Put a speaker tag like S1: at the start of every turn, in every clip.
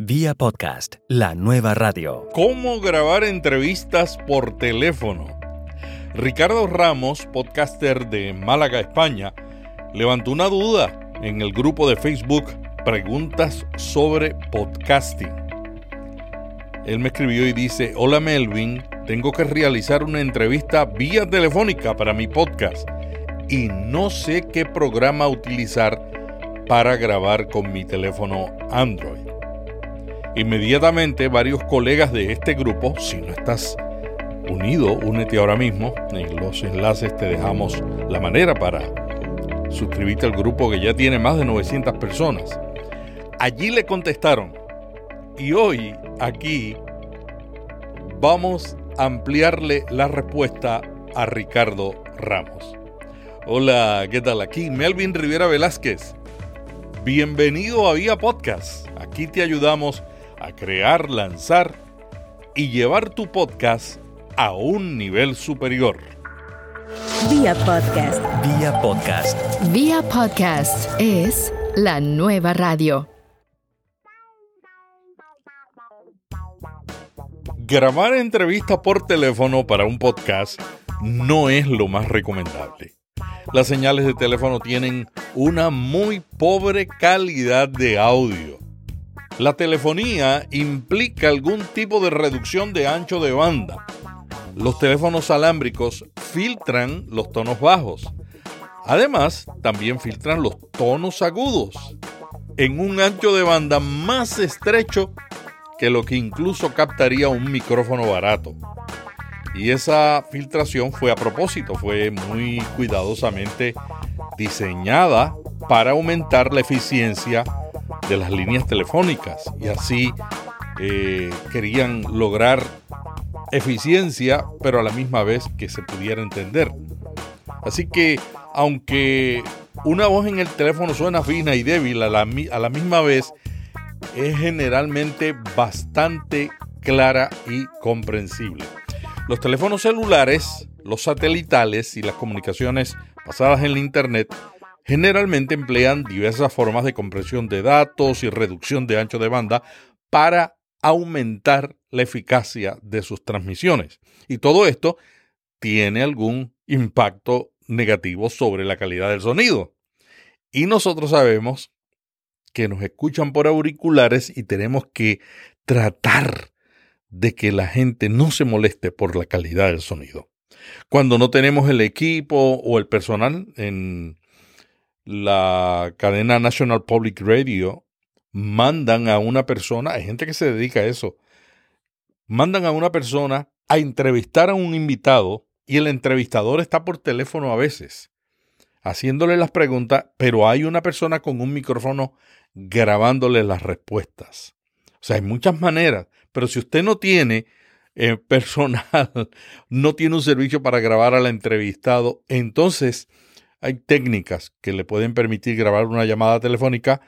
S1: Vía podcast, la nueva radio.
S2: ¿Cómo grabar entrevistas por teléfono? Ricardo Ramos, podcaster de Málaga, España, levantó una duda en el grupo de Facebook Preguntas sobre podcasting. Él me escribió y dice, hola Melvin, tengo que realizar una entrevista vía telefónica para mi podcast y no sé qué programa utilizar para grabar con mi teléfono Android. Inmediatamente varios colegas de este grupo, si no estás unido, únete ahora mismo. En los enlaces te dejamos la manera para suscribirte al grupo que ya tiene más de 900 personas. Allí le contestaron. Y hoy aquí vamos a ampliarle la respuesta a Ricardo Ramos. Hola, ¿qué tal? Aquí Melvin Rivera Velázquez. Bienvenido a Vía Podcast. Aquí te ayudamos a crear, lanzar y llevar tu podcast a un nivel superior.
S1: Vía podcast. Vía podcast.
S3: Vía podcast es la nueva radio.
S2: Grabar entrevistas por teléfono para un podcast no es lo más recomendable. Las señales de teléfono tienen una muy pobre calidad de audio la telefonía implica algún tipo de reducción de ancho de banda. Los teléfonos alámbricos filtran los tonos bajos. Además, también filtran los tonos agudos en un ancho de banda más estrecho que lo que incluso captaría un micrófono barato. Y esa filtración fue a propósito, fue muy cuidadosamente diseñada para aumentar la eficiencia de las líneas telefónicas y así eh, querían lograr eficiencia, pero a la misma vez que se pudiera entender. Así que, aunque una voz en el teléfono suena fina y débil a la, a la misma vez, es generalmente bastante clara y comprensible. Los teléfonos celulares, los satelitales y las comunicaciones basadas en la Internet generalmente emplean diversas formas de compresión de datos y reducción de ancho de banda para aumentar la eficacia de sus transmisiones. Y todo esto tiene algún impacto negativo sobre la calidad del sonido. Y nosotros sabemos que nos escuchan por auriculares y tenemos que tratar de que la gente no se moleste por la calidad del sonido. Cuando no tenemos el equipo o el personal en la cadena National Public Radio mandan a una persona, hay gente que se dedica a eso, mandan a una persona a entrevistar a un invitado y el entrevistador está por teléfono a veces haciéndole las preguntas, pero hay una persona con un micrófono grabándole las respuestas. O sea, hay muchas maneras, pero si usted no tiene eh, personal, no tiene un servicio para grabar al entrevistado, entonces hay técnicas que le pueden permitir grabar una llamada telefónica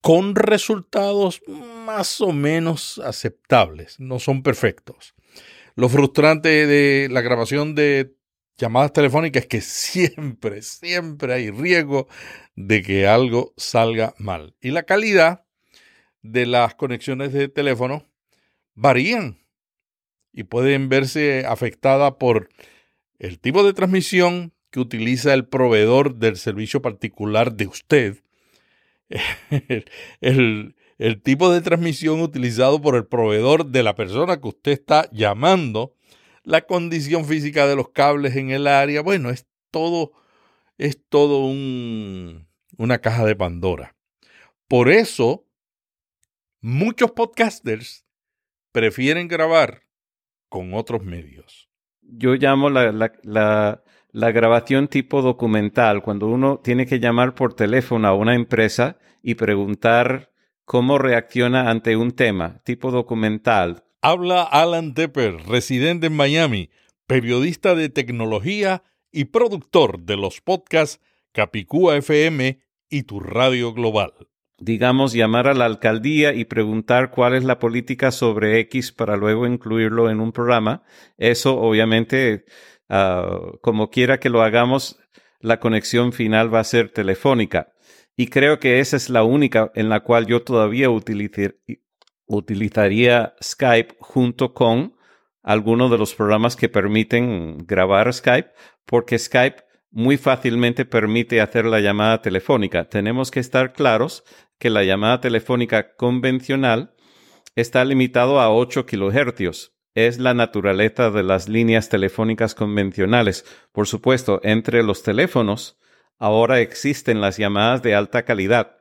S2: con resultados más o menos aceptables, no son perfectos. Lo frustrante de la grabación de llamadas telefónicas es que siempre, siempre hay riesgo de que algo salga mal. Y la calidad de las conexiones de teléfono varían y pueden verse afectadas por el tipo de transmisión, que utiliza el proveedor del servicio particular de usted, el, tipo de transmisión utilizado por el proveedor de la persona que usted está llamando, la condición física de los cables en el área, bueno, es todo, es todo un, una caja de Pandora. Por eso, muchos podcasters prefieren grabar con otros medios.
S4: Yo llamo la, la la grabación tipo documental, cuando uno tiene que llamar por teléfono a una empresa y preguntar cómo reacciona ante un tema, tipo documental.
S2: Habla Alan Tepper, residente en Miami, periodista de tecnología y productor de los podcasts Capicúa FM y Tu Radio Global.
S4: Digamos, llamar a la alcaldía y preguntar cuál es la política sobre X para luego incluirlo en un programa. Eso obviamente Ah, como quiera que lo hagamos, la conexión final va a ser telefónica. Y creo que esa es la única en la cual yo todavía utilizaría Skype junto con algunos de los programas que permiten grabar Skype, porque Skype muy fácilmente permite hacer la llamada telefónica. Tenemos que estar claros que la llamada telefónica convencional está limitado a 8 kilohercios. Es la naturaleza de las líneas telefónicas convencionales. Por supuesto, entre los teléfonos ahora existen las llamadas de alta calidad,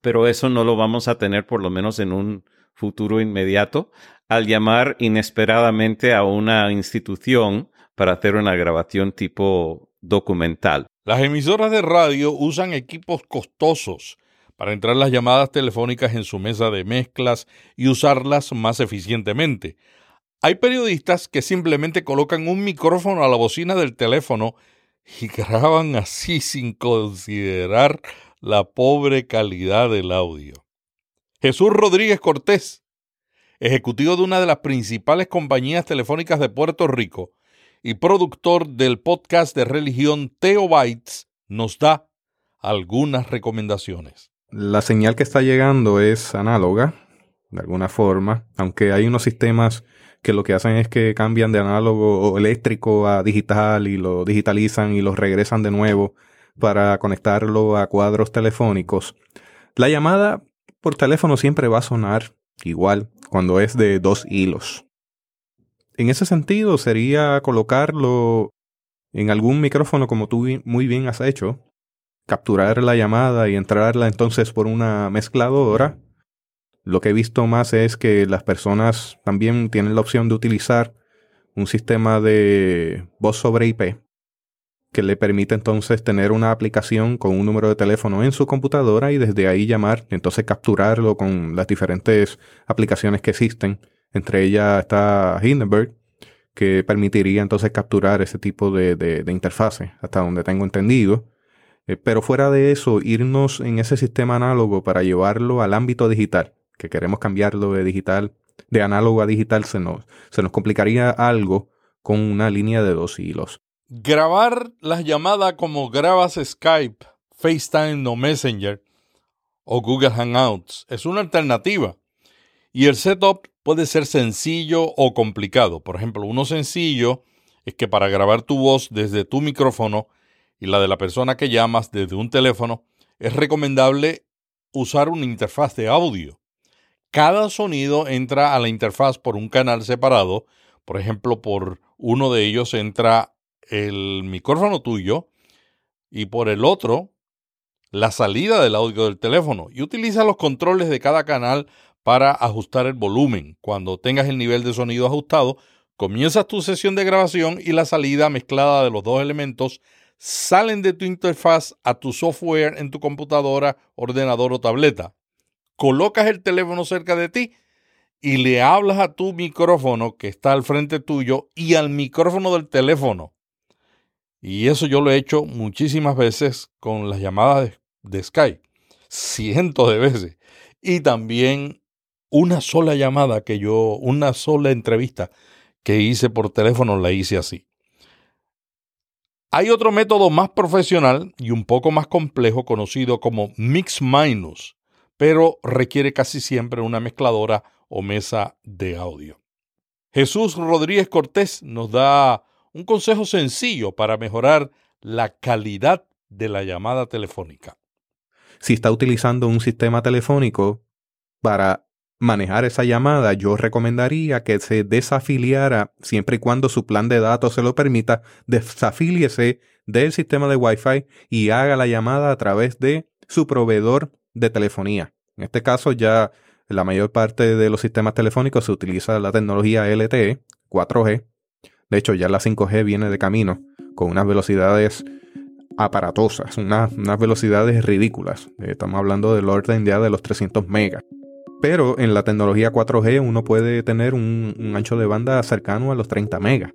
S4: pero eso no lo vamos a tener por lo menos en un futuro inmediato al llamar inesperadamente a una institución para hacer una grabación tipo documental.
S2: Las emisoras de radio usan equipos costosos para entrar las llamadas telefónicas en su mesa de mezclas y usarlas más eficientemente. Hay periodistas que simplemente colocan un micrófono a la bocina del teléfono y graban así sin considerar la pobre calidad del audio. Jesús Rodríguez Cortés, ejecutivo de una de las principales compañías telefónicas de Puerto Rico y productor del podcast de religión Teobytes, nos da algunas recomendaciones.
S5: La señal que está llegando es análoga, de alguna forma, aunque hay unos sistemas que lo que hacen es que cambian de análogo eléctrico a digital y lo digitalizan y lo regresan de nuevo para conectarlo a cuadros telefónicos. La llamada por teléfono siempre va a sonar igual cuando es de dos hilos. En ese sentido sería colocarlo en algún micrófono como tú muy bien has hecho, capturar la llamada y entrarla entonces por una mezcladora. Lo que he visto más es que las personas también tienen la opción de utilizar un sistema de voz sobre IP que le permite entonces tener una aplicación con un número de teléfono en su computadora y desde ahí llamar, entonces capturarlo con las diferentes aplicaciones que existen. Entre ellas está Hindenburg, que permitiría entonces capturar ese tipo de, de, interfase, hasta donde tengo entendido. Eh, pero fuera de eso, irnos en ese sistema análogo para llevarlo al ámbito digital, que queremos cambiarlo de digital, de análogo a digital, se nos, se nos complicaría algo con una línea de dos hilos.
S2: Grabar las llamadas como grabas Skype, FaceTime o Messenger o Google Hangouts es una alternativa. Y el setup puede ser sencillo o complicado. Por ejemplo, uno sencillo es que para grabar tu voz desde tu micrófono y la de la persona que llamas desde un teléfono, es recomendable usar una interfaz de audio. Cada sonido entra a la interfaz por un canal separado. Por ejemplo, por uno de ellos entra el micrófono tuyo y por el otro la salida del audio del teléfono y utiliza los controles de cada canal para ajustar el volumen. Cuando tengas el nivel de sonido ajustado, comienzas tu sesión de grabación y la salida mezclada de los dos elementos salen de tu interfaz a tu software en tu computadora, ordenador o tableta. Colocas el teléfono cerca de ti y le hablas a tu micrófono que está al frente tuyo y al micrófono del teléfono. Y eso yo lo he hecho muchísimas veces con las llamadas de, Skype, cientos de veces. Y también una sola llamada que yo, una sola entrevista que hice por teléfono, la hice así. Hay otro método más profesional y un poco más complejo conocido como Mix Minus, pero requiere casi siempre una mezcladora o mesa de audio. Jesús Rodríguez Cortés nos da un consejo sencillo para mejorar la calidad de la llamada telefónica.
S5: Si está utilizando un sistema telefónico para manejar esa llamada, yo recomendaría que se desafiliara siempre y cuando su plan de datos se lo permita, desafíliese del sistema de Wi-Fi y haga la llamada a través de su proveedor de telefonía. En este caso ya la mayor parte de los sistemas telefónicos se utiliza la tecnología LTE 4G de hecho, ya la 5G viene de camino con unas velocidades aparatosas, unas, velocidades ridículas. Eh, estamos hablando del orden de los 300 megas. Pero en la tecnología 4G uno puede tener un, un ancho de banda cercano a los 30 megas.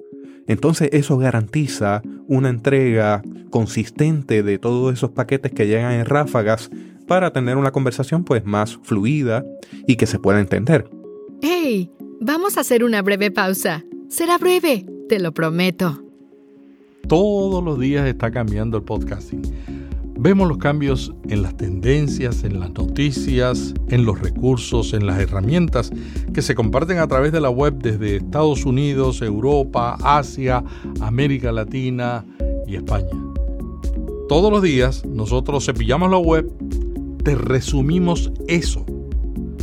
S5: Entonces eso garantiza una entrega consistente de todos esos paquetes que llegan en ráfagas para tener una conversación pues más fluida y que se pueda entender.
S3: ¡Hey! Vamos a hacer una breve pausa. Será breve, te lo prometo.
S2: Todos los días está cambiando el podcasting. Vemos los cambios en las tendencias, en las noticias, en los recursos, en las herramientas que se comparten a través de la web desde Estados Unidos, Europa, Asia, América Latina y España. Todos los días nosotros cepillamos la web, te resumimos eso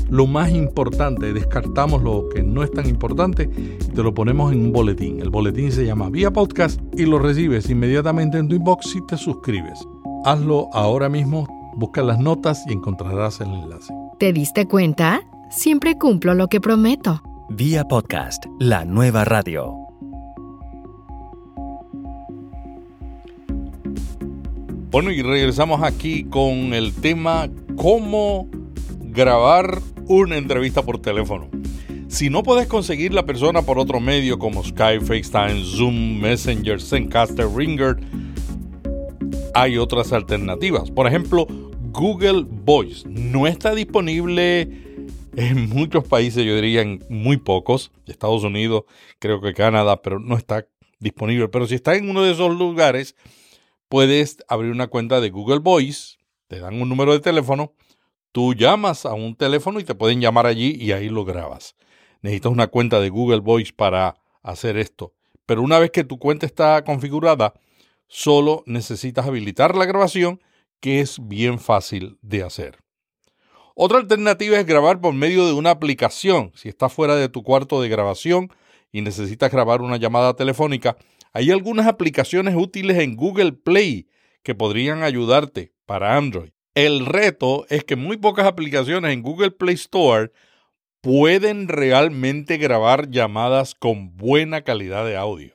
S2: lo más importante, descartamos lo que no es tan importante y te lo ponemos en un boletín. El boletín se llama Vía Podcast y lo recibes inmediatamente en tu inbox si te suscribes. Hazlo ahora mismo, busca las notas y encontrarás el enlace.
S3: ¿Te diste cuenta? Siempre cumplo lo que prometo.
S1: Vía Podcast, la nueva radio.
S2: Bueno, y regresamos aquí con el tema cómo grabar una entrevista por teléfono. Si no puedes conseguir la persona por otro medio como Skype, FaceTime, Zoom, Messenger, Zencaster, Ringer, hay otras alternativas. Por ejemplo, Google Voice no está disponible en muchos países, yo diría en muy pocos, Estados Unidos, creo que Canadá, pero no está disponible. Pero si está en uno de esos lugares, puedes abrir una cuenta de Google Voice, te dan un número de teléfono Tú llamas a un teléfono y te pueden llamar allí y ahí lo grabas. Necesitas una cuenta de Google Voice para hacer esto. Pero una vez que tu cuenta está configurada, solo necesitas habilitar la grabación, que es bien fácil de hacer. Otra alternativa es grabar por medio de una aplicación. Si estás fuera de tu cuarto de grabación y necesitas grabar una llamada telefónica, hay algunas aplicaciones útiles en Google Play que podrían ayudarte para Android. El reto es que muy pocas aplicaciones en Google Play Store pueden realmente grabar llamadas con buena calidad de audio.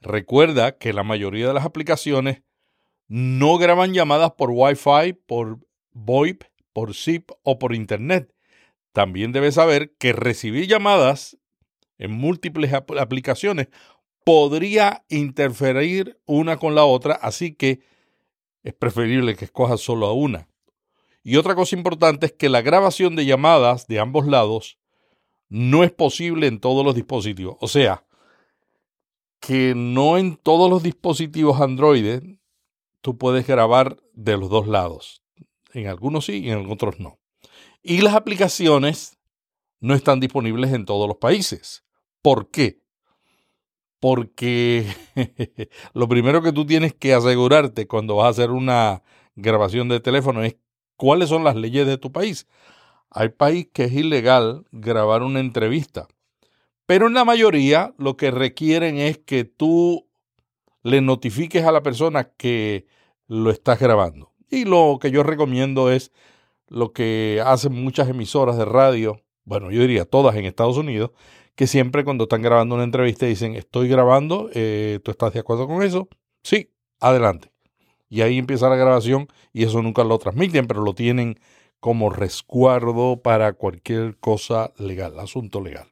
S2: Recuerda que la mayoría de las aplicaciones no graban llamadas por Wi-Fi, por VoIP, por zip o por Internet. También debes saber que recibir llamadas en múltiples aplicaciones podría interferir una con la otra, así que es preferible que escojas solo a una. Y otra cosa importante es que la grabación de llamadas de ambos lados no es posible en todos los dispositivos. O sea, que no en todos los dispositivos Android tú puedes grabar de los dos lados. En algunos sí y en otros no. Y las aplicaciones no están disponibles en todos los países. ¿Por qué? Porque lo primero que tú tienes que asegurarte cuando vas a hacer una grabación de teléfono es cuáles son las leyes de tu país. Hay país que es ilegal grabar una entrevista, pero en la mayoría lo que requieren es que tú le notifiques a la persona que lo estás grabando. Y lo que yo recomiendo es lo que hacen muchas emisoras de radio, bueno, yo diría todas en Estados Unidos, que siempre cuando están grabando una entrevista dicen, estoy grabando, eh, ¿tú estás de acuerdo con eso? Sí, adelante. Y ahí empieza la grabación y eso nunca lo transmiten, pero lo tienen como resguardo para cualquier cosa legal, asunto legal.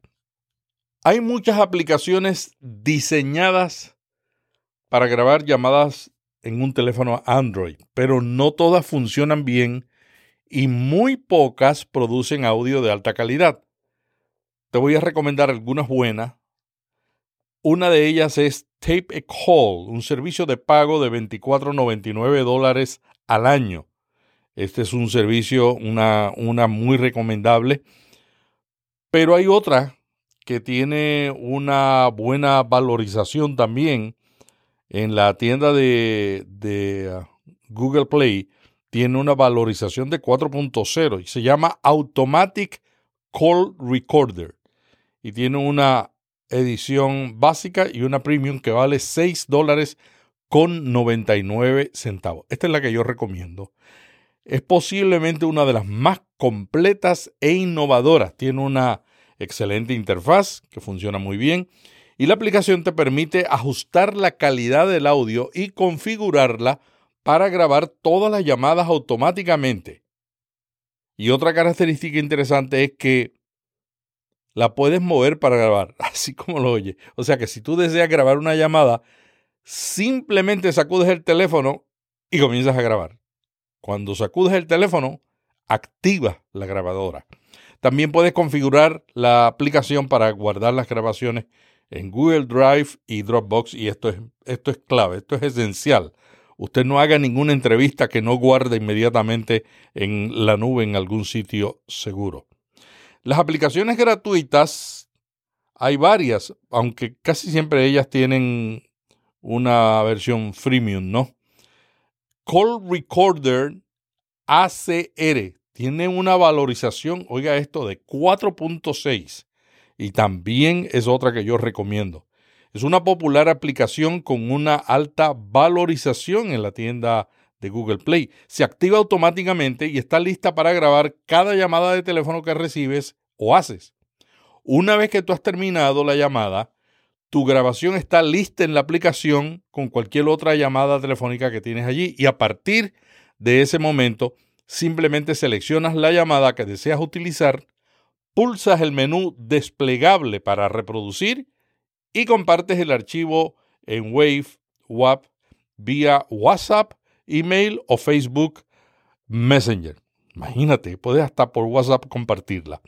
S2: Hay muchas aplicaciones diseñadas para grabar llamadas en un teléfono Android, pero no todas funcionan bien y muy pocas producen audio de alta calidad. Te voy a recomendar algunas buenas. Una de ellas es Tape a Call, un servicio de pago de 24.99 dólares al año. Este es un servicio, una, una muy recomendable. Pero hay otra que tiene una buena valorización también en la tienda de, de uh, Google Play. Tiene una valorización de 4.0 y se llama Automatic Call Recorder y tiene una edición básica y una premium que vale 6 dólares con 99 centavos. Esta es la que yo recomiendo. Es posiblemente una de las más completas e innovadoras. Tiene una excelente interfaz que funciona muy bien y la aplicación te permite ajustar la calidad del audio y configurarla para grabar todas las llamadas automáticamente. Y otra característica interesante es que la puedes mover para grabar, así como lo oye. O sea que si tú deseas grabar una llamada, simplemente sacudes el teléfono y comienzas a grabar. Cuando sacudes el teléfono, activa la grabadora. También puedes configurar la aplicación para guardar las grabaciones en Google Drive y Dropbox y esto es, esto es clave, esto es esencial. usted no haga ninguna entrevista que no guarde inmediatamente en la nube en algún sitio seguro. Las aplicaciones gratuitas, hay varias, aunque casi siempre ellas tienen una versión freemium, ¿no? Call Recorder ACR tiene una valorización, oiga esto, de 4.6 y también es otra que yo recomiendo. Es una popular aplicación con una alta valorización en la tienda de Google Play. Se activa automáticamente y está lista para grabar cada llamada de teléfono que recibes o haces. Una vez que tú has terminado la llamada, tu grabación está lista en la aplicación con cualquier otra llamada telefónica que tienes allí y a partir de ese momento simplemente seleccionas la llamada que deseas utilizar, pulsas el menú desplegable para reproducir y compartes el archivo en Wave, WAP, vía WhatsApp, email o Facebook Messenger. Imagínate, puedes hasta por WhatsApp compartirla.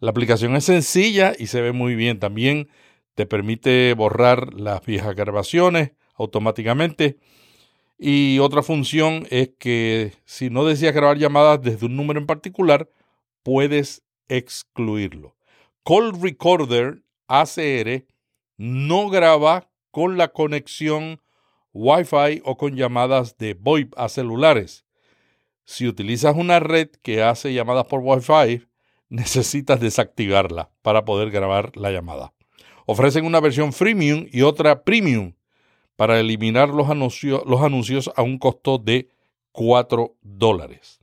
S2: La aplicación es sencilla y se ve muy bien. También te permite borrar las viejas grabaciones automáticamente. Y otra función es que si no deseas grabar llamadas desde un número en particular, puedes excluirlo. Call Recorder ACR no graba con la conexión Wi-Fi o con llamadas de VoIP a celulares. Si utilizas una red que hace llamadas por Wi-Fi, necesitas desactivarla para poder grabar la llamada. Ofrecen una versión freemium y otra premium para eliminar los, anuncios a un costo de 4 dólares.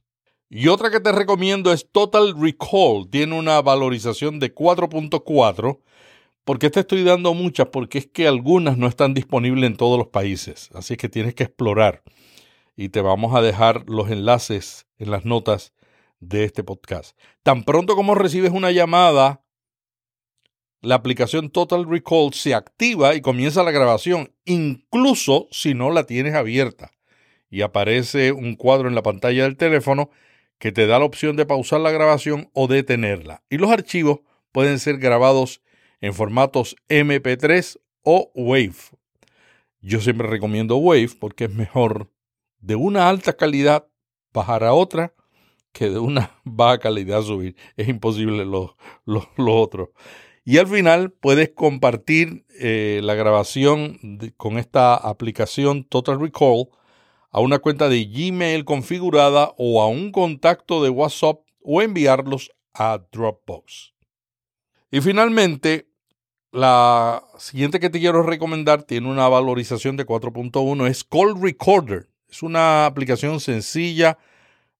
S2: Y otra que te recomiendo es Total Recall. Tiene una valorización de 4.4. ¿Por qué te estoy dando muchas? Porque es que algunas no están disponibles en todos los países. Así que tienes que explorar. Y te vamos a dejar los enlaces en las notas de este podcast. Tan pronto como recibes una llamada la aplicación Total Recall se activa y comienza la grabación, incluso si no la tienes abierta. Y aparece un cuadro en la pantalla del teléfono que te da la opción de pausar la grabación o detenerla. Y los archivos pueden ser grabados en formatos MP3 o WAVE. Yo siempre recomiendo WAVE porque es mejor de una alta calidad bajar a otra que de una baja calidad subir. Es imposible lo otro. Y al final puedes compartir eh, la grabación con esta aplicación Total Recall a una cuenta de Gmail configurada o a un contacto de WhatsApp o enviarlos a Dropbox. Y finalmente, la siguiente que te quiero recomendar tiene una valorización de 4.1, es Call Recorder. Es una aplicación sencilla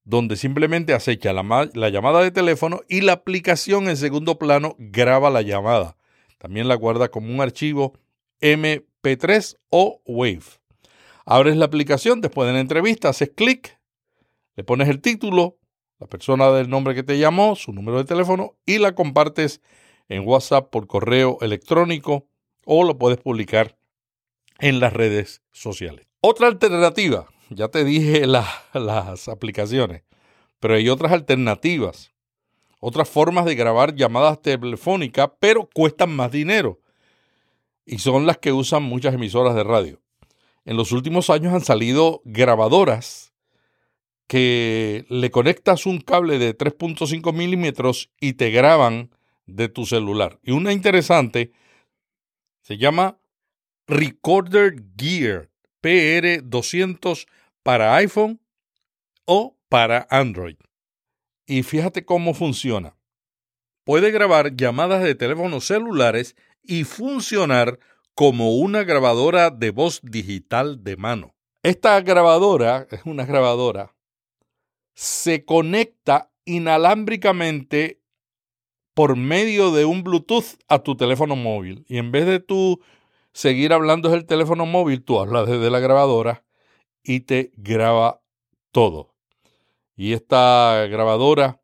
S2: donde simplemente acecha la, llamada de teléfono y la aplicación en segundo plano graba la llamada. También la guarda como un archivo MP3 o WAVE. Abres la aplicación después de la entrevista, haces clic, le pones el título, la persona del nombre que te llamó, su número de teléfono y la compartes en WhatsApp por correo electrónico o lo puedes publicar en las redes sociales. Otra alternativa ya te dije las aplicaciones, pero hay otras alternativas, otras formas de grabar llamadas telefónicas, pero cuestan más dinero. Y son las que usan muchas emisoras de radio. En los últimos años han salido grabadoras que le conectas un cable de 3.5 milímetros y te graban de tu celular. Y una interesante se llama Recorder Gear PR200 para iPhone o para Android. Y fíjate cómo funciona. Puede grabar llamadas de teléfonos celulares y funcionar como una grabadora de voz digital de mano. Esta grabadora es una grabadora. Se conecta inalámbricamente por medio de un Bluetooth a tu teléfono móvil. Y en vez de tú seguir hablando desde el teléfono móvil, tú hablas desde la grabadora y te graba todo. Y esta grabadora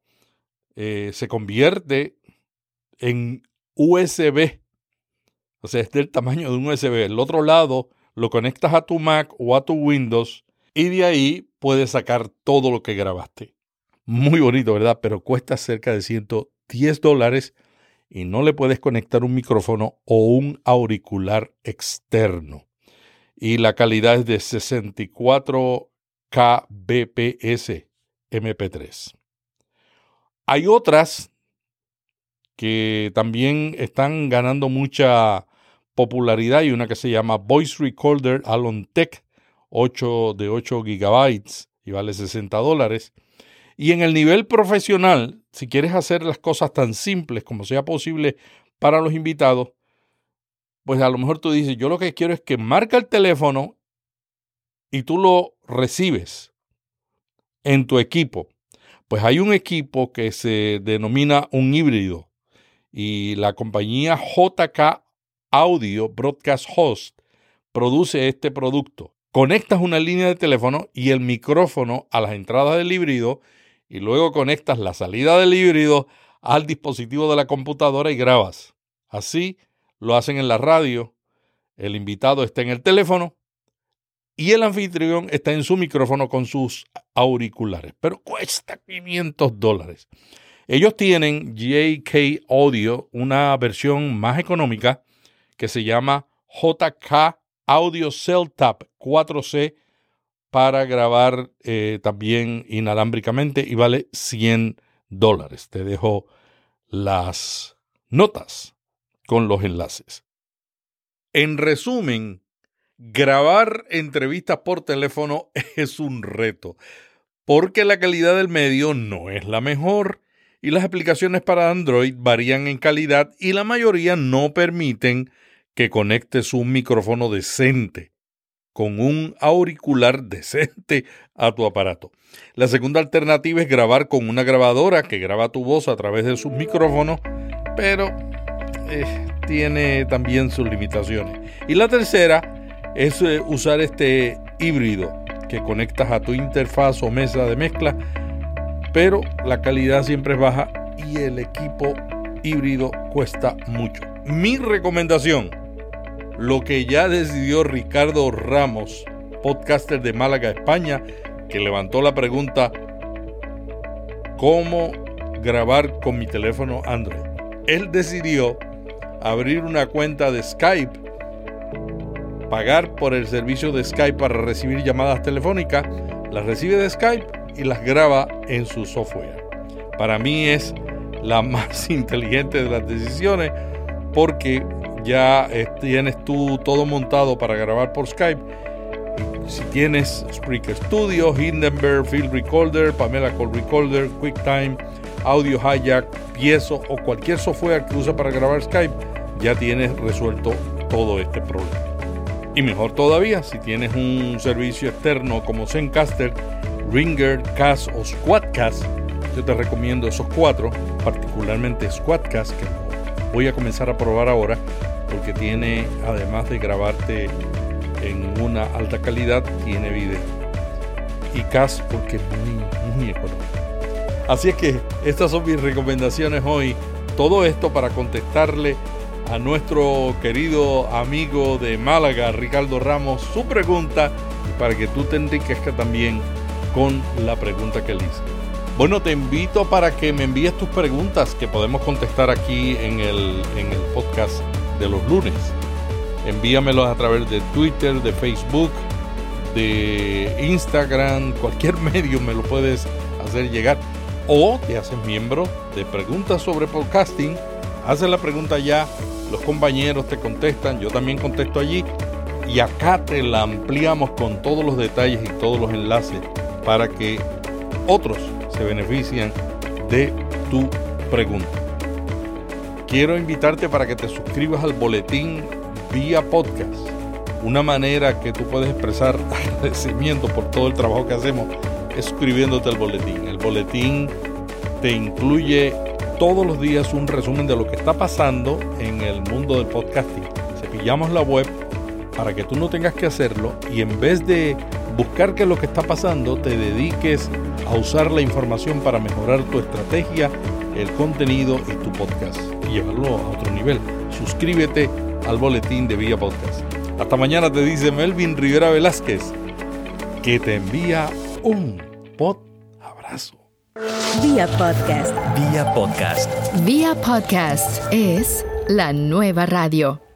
S2: eh, se convierte en USB. O sea, es del tamaño de un USB. El otro lado lo conectas a tu Mac o a tu Windows y de ahí puedes sacar todo lo que grabaste. Muy bonito, ¿verdad? Pero cuesta cerca de 110 dólares y no le puedes conectar un micrófono o un auricular externo. y la calidad es de 64 kbps MP3. Hay otras que también están ganando mucha popularidad y una que se llama Voice Recorder Alon Tech 8 de 8 gigabytes y vale 60 dólares. Y en el nivel profesional, si quieres hacer las cosas tan simples como sea posible para los invitados, pues a lo mejor tú dices, yo lo que quiero es que marca el teléfono y tú lo recibes en tu equipo. Pues hay un equipo que se denomina un híbrido y la compañía JK Audio Broadcast Host produce este producto. Conectas una línea de teléfono y el micrófono a las entradas del híbrido y luego conectas la salida del híbrido al dispositivo de la computadora y grabas. Así lo hacen en la radio, el invitado está en el teléfono y el anfitrión está en su micrófono con sus auriculares, pero cuesta 500 dólares. Ellos tienen JK Audio, una versión más económica que se llama JK Audio Cell Tap 4C para grabar eh, también inalámbricamente y vale 100 dólares. Te dejo las notas con los enlaces. En resumen, grabar entrevistas por teléfono es un reto, porque la calidad del medio no es la mejor y las aplicaciones para Android varían en calidad y la mayoría no permiten que conectes un micrófono decente con un auricular decente a tu aparato. La segunda alternativa es grabar con una grabadora que graba tu voz a través de sus micrófonos, pero eh, tiene también sus limitaciones. Y la tercera es eh, usar este híbrido que conectas a tu interfaz o mesa de mezcla, pero la calidad siempre es baja y el equipo híbrido cuesta mucho. Mi recomendación, lo que ya decidió Ricardo Ramos, podcaster de Málaga, España, que levantó la pregunta, ¿cómo grabar con mi teléfono Android? Él decidió abrir una cuenta de Skype, pagar por el servicio de Skype para recibir llamadas telefónicas, las recibe de Skype y las graba en su software. Para mí es la más inteligente de las decisiones porque ya eh, tienes tú todo montado para grabar por Skype. Si tienes Spreaker Studio, Hindenburg Field Recorder, Pamela Call Recorder, QuickTime, Audio Hijack, Piezo o cualquier software que usa para grabar Skype, ya tienes resuelto todo este problema. Y mejor todavía, si tienes un servicio externo como Zencaster, Ringer, Cast o Squadcast, yo te recomiendo esos cuatro, particularmente Squadcast, que voy a comenzar a probar ahora, porque tiene, además de grabarte en una alta calidad, tiene video. Y Cast porque es muy, muy económico. Así es que estas son mis recomendaciones hoy. Todo esto para contestarle a nuestro querido amigo de Málaga, Ricardo Ramos, su pregunta y para que tú te enriquezcas también con la pregunta que él hizo. Bueno, te invito para que me envíes tus preguntas que podemos contestar aquí en el, en el podcast de los lunes. Envíamelos a través de Twitter, de Facebook, de Instagram, cualquier medio me lo puedes hacer llegar. O te haces miembro de Preguntas sobre Podcasting, haces la pregunta ya los compañeros te contestan, yo también contesto allí y acá te la ampliamos con todos los detalles y todos los enlaces para que otros se beneficien de tu pregunta. Quiero invitarte para que te suscribas al boletín vía podcast. Una manera que tú puedes expresar agradecimiento por todo el trabajo que hacemos es suscribiéndote al boletín. El boletín te incluye todos los días un resumen de lo que está pasando en el mundo del podcasting. Cepillamos la web para que tú no tengas que hacerlo y en vez de buscar qué es lo que está pasando, te dediques a usar la información para mejorar tu estrategia, el contenido y tu podcast y llevarlo a otro nivel. Suscríbete al boletín de Vía Podcast. Hasta mañana te dice Melvin Rivera Velázquez que te envía un pod abrazo.
S3: Vía podcast.
S1: Vía podcast.
S3: Vía podcast es la nueva radio.